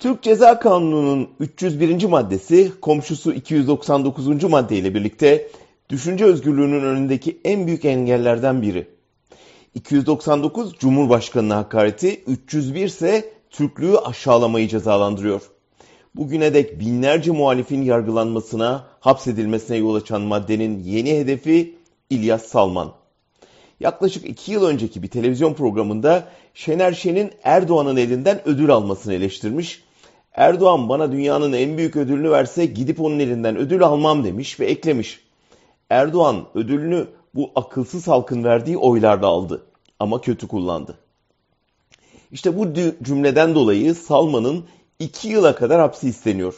Türk Ceza Kanunu'nun 301. maddesi komşusu 299. maddeyle birlikte düşünce özgürlüğünün önündeki en büyük engellerden biri. 299 Cumhurbaşkanı'na hakareti, 301 ise Türklüğü aşağılamayı cezalandırıyor. Bugüne dek binlerce muhalifin yargılanmasına, hapsedilmesine yol açan maddenin yeni hedefi İlyas Salman. Yaklaşık iki yıl önceki bir televizyon programında Şener Şen'in Erdoğan'ın elinden ödül almasını eleştirmiş. Erdoğan bana dünyanın en büyük ödülünü verse gidip onun elinden ödül almam demiş ve eklemiş. Erdoğan ödülünü bu akılsız halkın verdiği oylarda aldı ama kötü kullandı. İşte bu cümleden dolayı Salman'ın iki yıla kadar hapsi isteniyor.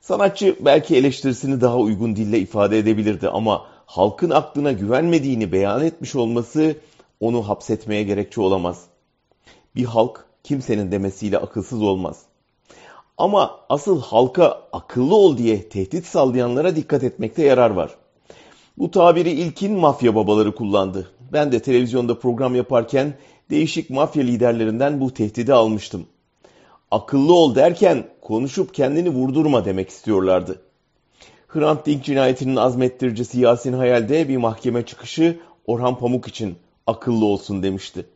Sanatçı belki eleştirisini daha uygun dille ifade edebilirdi ama halkın aklına güvenmediğini beyan etmiş olması onu hapsetmeye gerekçe olamaz. Bir halk kimsenin demesiyle akılsız olmaz. Ama asıl halka akıllı ol diye tehdit sallayanlara dikkat etmekte yarar var. Bu tabiri ilkin mafya babaları kullandı. Ben de televizyonda program yaparken değişik mafya liderlerinden bu tehdidi almıştım. Akıllı ol derken konuşup kendini vurdurma demek istiyorlardı. Hrant Dink cinayetinin azmettiricisi Yasin Hayal'de bir mahkeme çıkışı Orhan Pamuk için akıllı olsun demişti.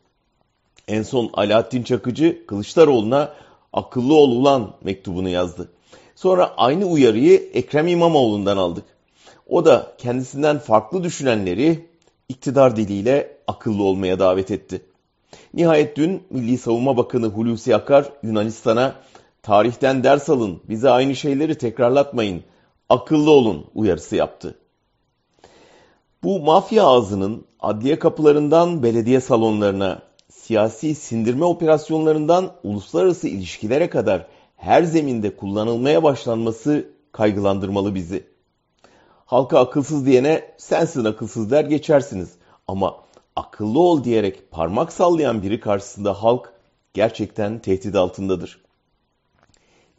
En son Alaaddin Çakıcı Kılıçdaroğlu'na akıllı ol ulan mektubunu yazdı. Sonra aynı uyarıyı Ekrem İmamoğlu'ndan aldık. O da kendisinden farklı düşünenleri iktidar diliyle akıllı olmaya davet etti. Nihayet dün Milli Savunma Bakanı Hulusi Akar Yunanistan'a tarihten ders alın, bize aynı şeyleri tekrarlatmayın, akıllı olun uyarısı yaptı. Bu mafya ağzının adliye kapılarından belediye salonlarına, siyasi sindirme operasyonlarından uluslararası ilişkilere kadar her zeminde kullanılmaya başlanması kaygılandırmalı bizi. Halka akılsız diyene sensin akılsız der geçersiniz. Ama akıllı ol diyerek parmak sallayan biri karşısında halk gerçekten tehdit altındadır.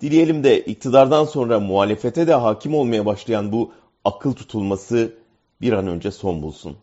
Dileyelim de iktidardan sonra muhalefete de hakim olmaya başlayan bu akıl tutulması bir an önce son bulsun.